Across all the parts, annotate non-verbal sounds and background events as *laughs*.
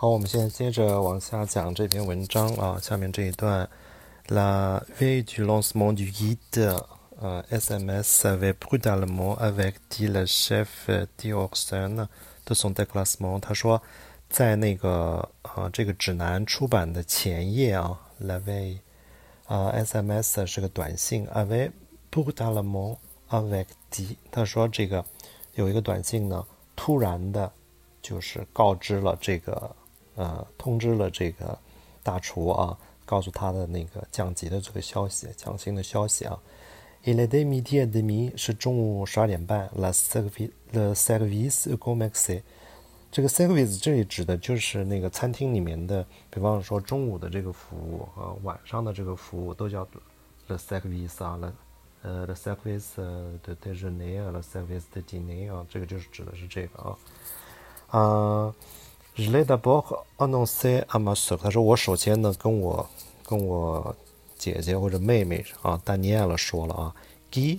好，我们现在接着往下讲这篇文章啊。下面这一段，La veille du lancement du guide, SMS avait brutalement averti le chef d'Orson de son déclassement。他说，在那个呃这个指南出版的前夜啊，La veille 啊，SMS 是个短信，avait brutalement averti。他说这个有一个短信呢，突然的，就是告知了这个。呃，通知了这个大厨啊，告诉他的那个降级的这个消息，降薪的消息啊。Il est midi et demi，是中午十二点半。La service，le service commence。这个 service 这里指的就是那个餐厅里面的，比方说中午的这个服务和晚上的这个服务都叫 le service 啊，le 呃 le service de déjeuner，le service de dîner 啊，这个就是指的是这个啊，啊。Je l'ai d'abord annoncé à ma sœur。他说我首先呢跟我跟我姐姐或者妹妹啊，丹尼埃尔说了啊，qui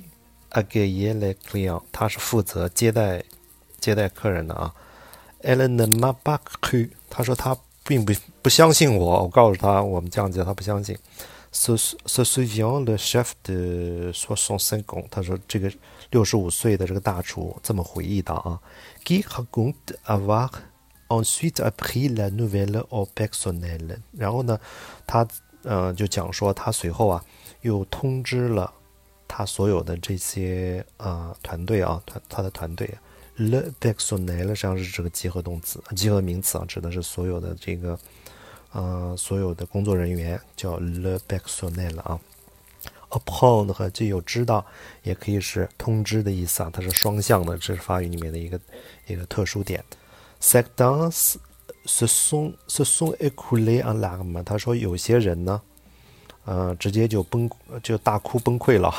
accueille les clients。他是负责接待接待客人的啊。Elle ne m'a pas cru。他说他并不不相信我。我告诉他我们降级，他不相信。Ce ce souvient le chef de soixante-cinq ans。他说这个六十五岁的这个大厨这么回忆的啊，qui raconte avoir Ensuite appris la nouvelle au personnel。然后呢，他呃就讲说，他随后啊又通知了 *laughs* 他所有的这些呃团队啊团他的团队。Le personnel 实际上是这个集合动词，集合名词啊，指的是所有的这个呃所有的工作人员，叫 le personnel 啊。Upon 和就有知道，也可以是通知的意思啊，它是双向的，这是法语里面的一个一个特殊点。Certains se sont se sont écoulés en larmes。他说有些人呢，呃，直接就崩就大哭崩溃了，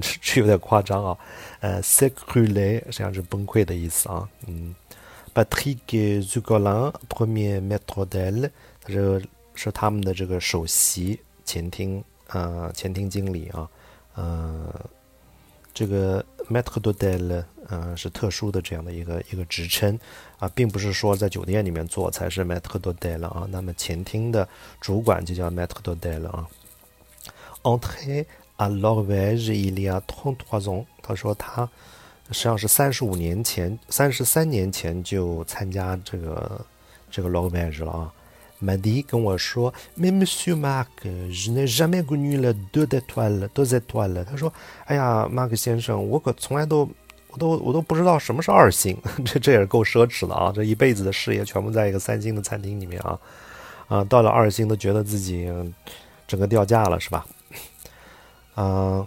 这这有点夸张啊。呃，s'écrouler 实际上是崩溃的意思啊。嗯，Patrick Zugolan，premier maître d'hôtel，这是他们的这个首席前厅呃前厅经理啊。呃，这个 maître d'hôtel。嗯，是特殊的这样的一个一个职称啊，并不是说在酒店里面做才是 matre d'hôtel 啊。那么前厅的主管就叫 matre d'hôtel 啊。Entré à l'Orvège il y a trente-trois ans，他说他实际上是三十五年前、三十三年前就参加这个这个 l'Orvège 了啊。Madi 跟我说，Mais Monsieur Marc，je n'ai jamais connu les deux étoiles，deux étoiles。他说，哎呀，马克先生，我可从来都。我都我都不知道什么是二星，*laughs* 这这也是够奢侈的啊！这一辈子的事业全部在一个三星的餐厅里面啊，啊，到了二星都觉得自己整个掉价了，是吧？嗯、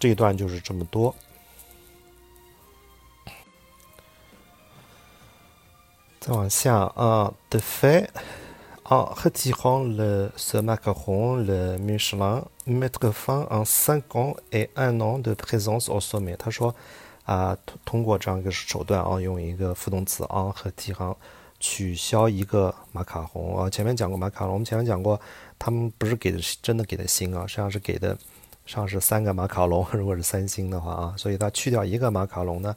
这一段就是这么多。再往下啊，The f a i，了是马克宏了米什兰 m e t r e f i n en cinq ans et un an de présence au sommet。他说。啊，通通过这样一个手段啊，用一个副动词 on 和 t 行取消一个马卡龙啊。前面讲过马卡龙，我们前面讲过，他们不是给的是真的给的星啊，实际上是给的上是三个马卡龙，如果是三星的话啊，所以它去掉一个马卡龙呢，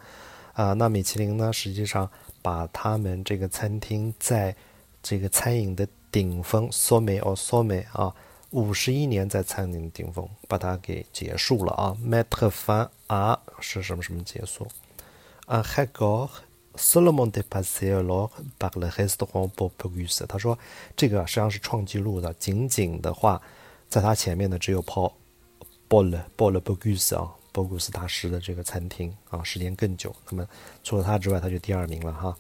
啊，那米其林呢，实际上把他们这个餐厅在这个餐饮的顶峰，so 美哦，so 美啊。五十一年在餐饮顶峰，把它给结束了啊。Mettre fin à 是什么什么结束啊？Hagor Solomon dépassé alors par le restaurant Paul Bocuse。他说这个实际上是创纪录的，仅仅的话，在他前面的只有 Paul Paul Paul Bocuse 啊，波古斯大师的这个餐厅啊，时间更久。那么除了他之外，他就第二名了哈。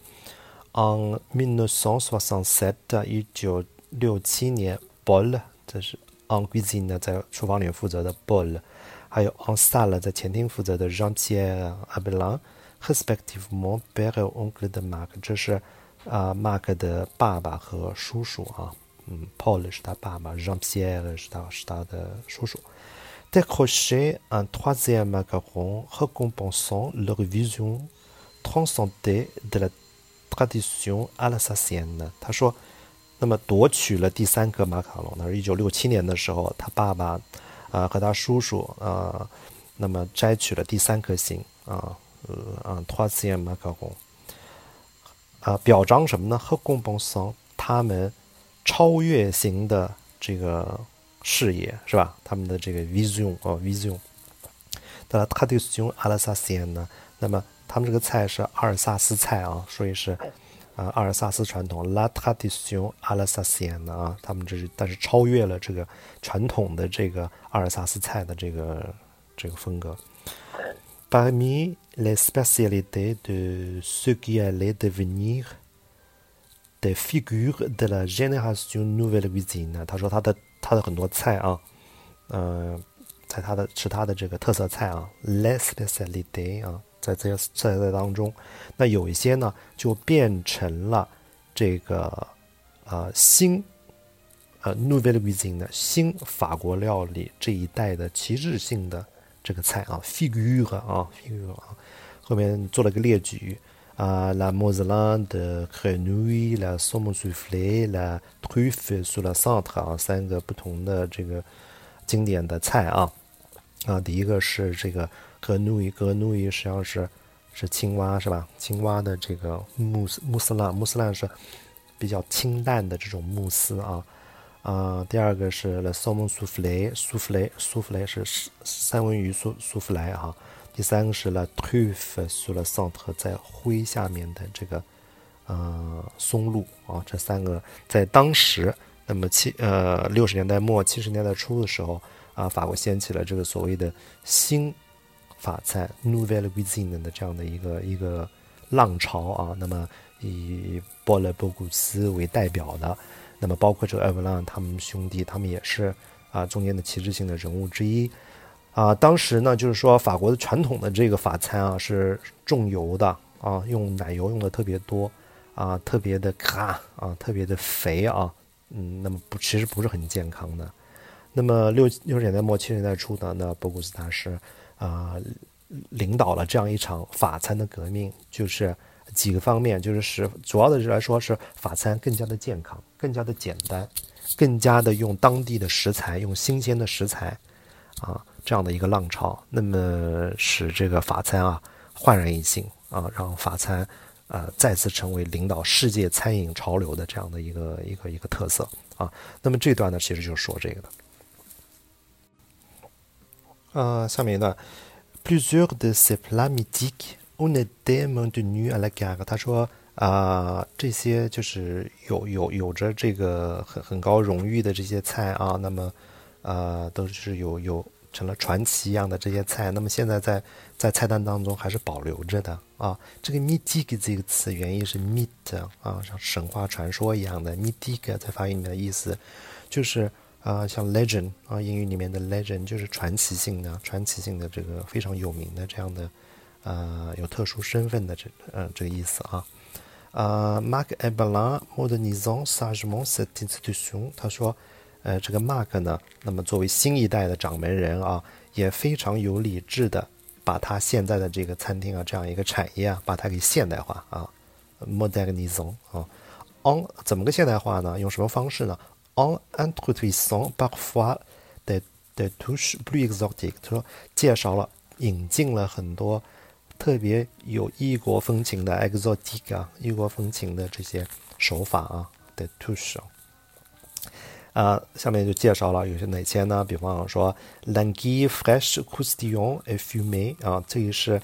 En 1967，一九六七年，Paul 这是 on cuisine 在厨房里负责的 Paul，还有 on salle 在前厅负责的 Jean-Pierre Abelin，respectivement père et oncle de Marc，这是啊 Marc 的爸爸和叔叔啊，嗯，Paul 是他爸爸，Jean-Pierre 是他是他的叔叔。Décrocher un troisième macaron récompensant leur vision transcendée de la tradition alsacienne。他说。 那么夺取了第三颗马卡龙，那是一九六七年的时候，他爸爸，啊和他叔叔啊，那么摘取了第三颗星啊，呃啊，trois 马卡龙，啊，表彰什么呢？和公 bon sang 他们超越型的这个视野，是吧？他们的这个 vision 哦，vision。的 tradition alsacienne 呢？那么他们这个菜是阿尔萨斯菜啊，所以是啊阿尔萨斯传统 la tradition alsacienne 啊，他们这是但是超越了这个传统的这个阿尔萨斯菜的这个这个风格。Parmi les spécialités de ce qui allait devenir des figures de la génération nouvelle cuisine，他说他的他的很多菜啊，嗯，在他的是他的这个特色菜啊，les spécialités 啊，在这些菜菜当中，那有一些呢就变成了这个呃新呃 nouvelle cuisine 的新法国料理这一代的旗帜性的。这个菜啊，figure 啊，figure 啊，后面做了个列举啊，la mozzarella de grenouille，la saumon soufflé，la truffe sous la centre 啊，三个不同的这个经典的菜啊啊，第一个是这个格努伊，格努伊实际上是是青蛙是吧？青蛙的这个慕斯慕斯拉，慕斯拉是比较清淡的这种慕斯啊。啊，第二个是 le saumon soufflé，soufflé，soufflé 是三文鱼苏苏弗莱啊。第三个是 la truffe sur le centre，在灰下面的这个呃松露啊。这三个在当时，那么七呃六十年代末七十年代初的时候啊，法国掀起了这个所谓的新法餐 nouvelle cuisine 的这样的一个一个浪潮啊。那么以波勒波古斯为代表的。那么，包括这个埃文朗他们兄弟，他们也是啊中间的旗帜性的人物之一啊。当时呢，就是说法国的传统的这个法餐啊是重油的啊，用奶油用的特别多啊，特别的卡啊，特别的肥啊，嗯，那么不其实不是很健康的。那么六六十年代末七十年代初的那博古斯大师啊领导了这样一场法餐的革命，就是。几个方面就是使主要的来说是法餐更加的健康，更加的简单，更加的用当地的食材，用新鲜的食材，啊，这样的一个浪潮，那么使这个法餐啊焕然一新啊，让法餐啊再次成为领导世界餐饮潮流的这样的一个一个一个特色啊。那么这段呢，其实就是说这个的。呃，下面一段，plusieurs de ces plats mythiques On est demandenu à la carte。他说啊，这些就是有有有着这个很很高荣誉的这些菜啊，那么呃都是有有成了传奇一样的这些菜。那么现在在在菜单当中还是保留着的啊。这个 mythic 这个词原意是 myth 啊，像神话传说一样的 mythic 在发音里面的意思就是啊，像 legend 啊，英语里面的 legend 就是传奇性的、传奇性的这个非常有名的这样的。呃，有特殊身份的这呃这个意思啊，呃，Mark e b e l a n modernisant sagement cette institution，他说，呃，这个 Mark 呢，那么作为新一代的掌门人啊，也非常有理智的把他现在的这个餐厅啊这样一个产业啊，把它给现代化啊，modernisant 啊，on 怎么个现代化呢？用什么方式呢？On introduisant parfois des des touches plus exotiques，他说介绍了引进了很多。特别有异国风情的 exotic 啊，异国风情的这些手法啊的 touche 啊，下面就介绍了有些哪些呢？比方说 languille fraîche croustillant et fumée 啊，这个是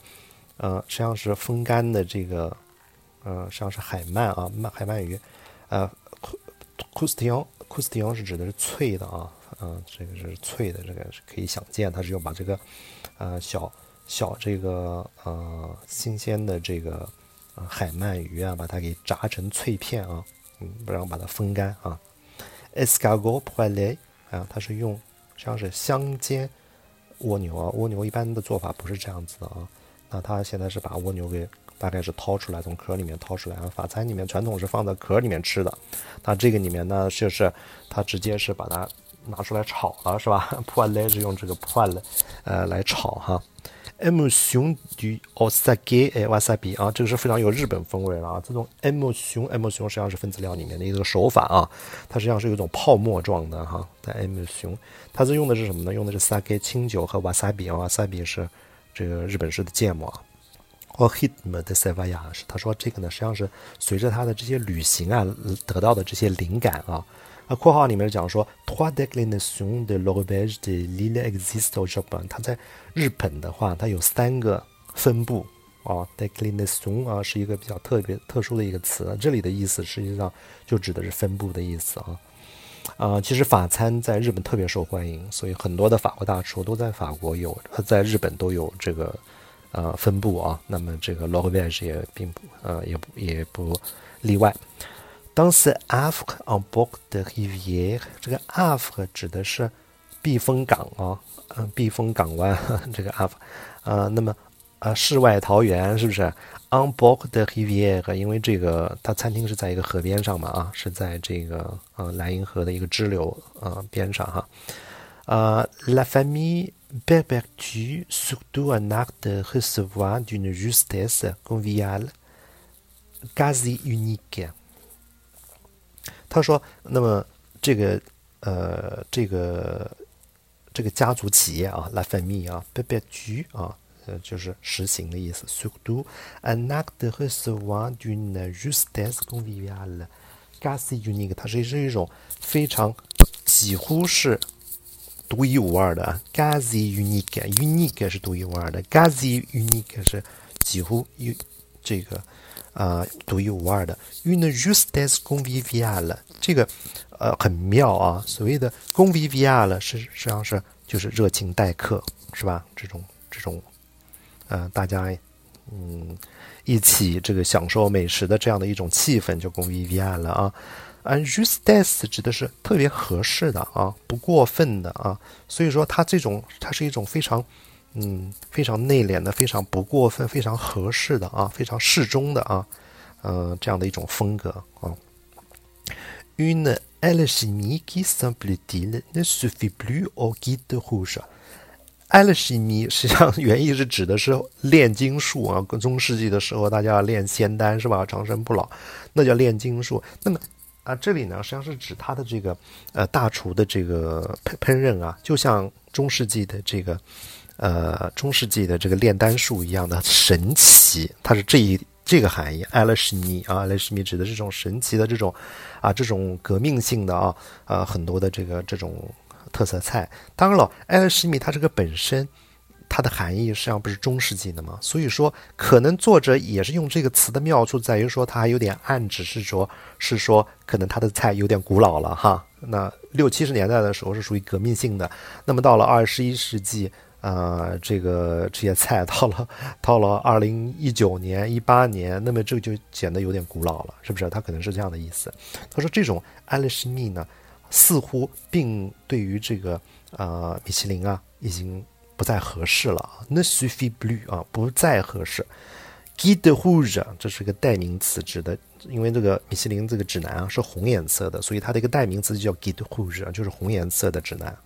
呃实际上是风干的这个呃实际上是海鳗啊鳗海鳗鱼呃 croustillant croustillant 是指的是脆的啊，嗯这个是脆的，这个是可以想见，它是要把这个呃小。小这个呃新鲜的这个呃海鳗鱼啊，把它给炸成脆片啊，嗯，然后把它风干啊。escargot poêlé 啊，它是用像是香煎蜗牛啊，蜗牛一般的做法不是这样子的啊。那它现在是把蜗牛给大概是掏出来，从壳里面掏出来啊。法餐里面传统是放在壳里面吃的，那这个里面呢就是它直接是把它拿出来炒了，是吧？*laughs* 破来是用这个破来呃来炒哈。emotion du osage 哎，wasabi 啊，这个是非常有日本风味了啊。这种 M 熊 M 熊实际上是分子料里面的一个手法啊，它实际上是有一种泡沫状的哈。在 M 熊它是用的是什么呢？用的是 sake 清酒和 wasabi 啊，wasabi 是这个日本式的芥末。或 hitme de s e v a y a 他说这个呢实际上是随着他的这些旅行啊得到的这些灵感啊。啊，括号里面讲说，trois déclinations de l'Orvège de l'île existent au Japon。它在日本的话，它有三个分布啊。déclination 啊是一个比较特别特殊的一个词，这里的意思实际上就指的是分布的意思啊。啊，其实法餐在日本特别受欢迎，所以很多的法国大厨都在法国有，在日本都有这个呃分布啊。那么这个 l'Orvège 也并不呃也不也不例外。当时 Afrique en bord de rivière，这个 Afk 指的是避风港啊，嗯，避风港湾这个 Afrique，啊，那么啊，世外桃源是不是？en bord de rivière，因为这个它餐厅是在一个河边上嘛，啊，是在这个呃莱茵河的一个支流呃边上哈。呃，la famille perpétue surtout un art de recevoir d'une justesse conviviale quasi unique。他说：“那么这个呃，这个这个家族企业啊，La famille 啊 b e b 啊，呃，就是实行的意思。Surtout un acte de recevoir d'une justesse conviviale, quasi unique。它是是一种非常几乎是 独一无二的。quasi unique，unique 是独一无二的，gazi unique 是几乎有这个。”啊，独一无二的，une justesse conviviale，这个呃很妙啊。所谓的 conviviale 是实际上是就是热情待客，是吧？这种这种，呃，大家嗯一起这个享受美食的这样的一种气氛，就 conviviale 啊。而 j u s t e s 指的是特别合适的啊，不过分的啊。所以说它这种它是一种非常。嗯，非常内敛的，非常不过分，非常合适的啊，非常适中的啊，呃，这样的一种风格啊。Une alchimie qui semble-t-il ne suffit plus au guide rouge。alchimie 实际上原意是指的是炼金术啊，中世纪的时候大家要炼仙丹是吧？长生不老，那叫炼金术。那么啊，这里呢实际上是指他的这个呃大厨的这个烹烹饪啊，就像中世纪的这个。呃，中世纪的这个炼丹术一样的神奇，它是这一这个含义。艾勒什米啊，艾勒什米指的是这种神奇的这种啊，这种革命性的啊，呃，很多的这个这种特色菜。当然了，艾勒什米它这个本身它的含义实际上不是中世纪的嘛，所以说可能作者也是用这个词的妙处在于说，它还有点暗指是说，是说可能它的菜有点古老了哈。那六七十年代的时候是属于革命性的，那么到了二十一世纪。啊，这个这些菜到了 *laughs* 到了二零一九年、一八年，那么这就显得有点古老了，是不是？他可能是这样的意思。他说这种爱丽丝米呢，似乎并对于这个呃米其林啊，已经不再合适了。Ne suffit plus 啊，不再合适。Guide rouge 这是个代名词，指的因为这个米其林这个指南啊是红颜色的，所以它的一个代名词就叫 Guide rouge 就是红颜色的指南。